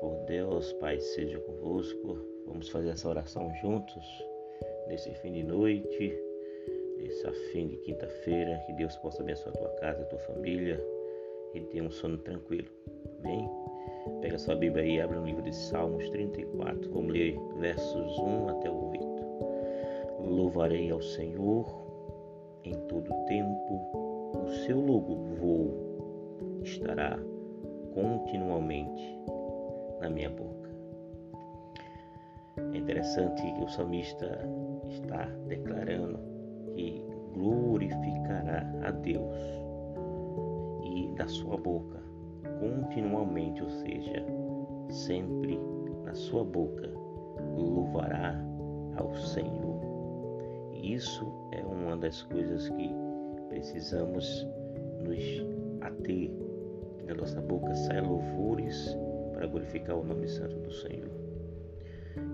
por Deus, Pai seja convosco. Vamos fazer essa oração juntos nesse fim de noite, nesse fim de quinta-feira. Que Deus possa abençoar a tua casa, a tua família e tenha um sono tranquilo. Amém? Pega sua Bíblia aí abre no livro de Salmos 34. Vamos ler versos 1 até o 8. Louvarei ao Senhor em todo tempo, o seu louvor estará continuamente na minha boca. É interessante que o salmista está declarando que glorificará a Deus e da sua boca continuamente, ou seja, sempre na sua boca louvará ao Senhor. E isso é uma das coisas que precisamos nos ater da nossa boca saia louvores para glorificar o nome santo do Senhor.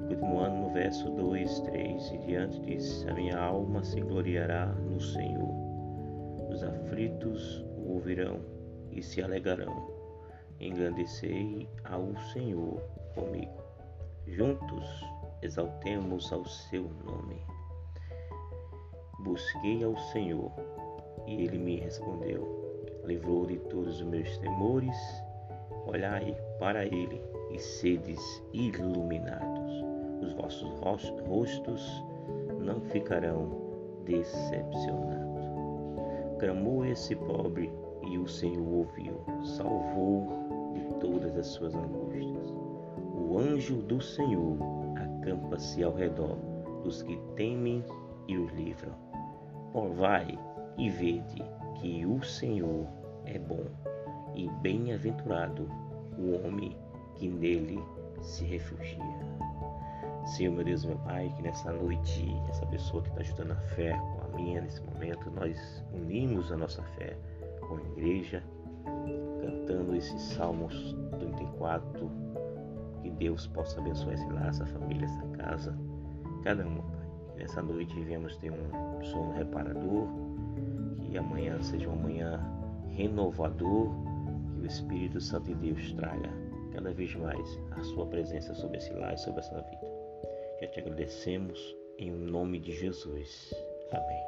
Continuando no verso 2, 3 e diante diz: A minha alma se gloriará no Senhor. Os aflitos o ouvirão e se alegrarão. Engrandecei ao Senhor comigo. Juntos exaltemos ao seu nome. Busquei ao Senhor e ele me respondeu livrou de todos os meus temores. Olhai para ele e sedes iluminados. Os vossos rostos não ficarão decepcionados. Clamou esse pobre e o Senhor ouviu, salvou de todas as suas angústias. O anjo do Senhor acampa-se ao redor dos que temem e os livram. Provai e vede que o Senhor é bom e bem-aventurado o homem que nele se refugia. Senhor, meu Deus, meu Pai, que nessa noite, essa pessoa que está ajudando a fé com a minha nesse momento, nós unimos a nossa fé com a igreja, cantando esses Salmos 34, que Deus possa abençoar esse lar, essa família, essa casa, cada uma, Pai. Que nessa noite viemos ter um sono reparador, que amanhã seja uma manhã renovador, o Espírito Santo de Deus traga cada vez mais a sua presença sobre esse lar e sobre essa vida. Já te agradecemos em nome de Jesus. Amém.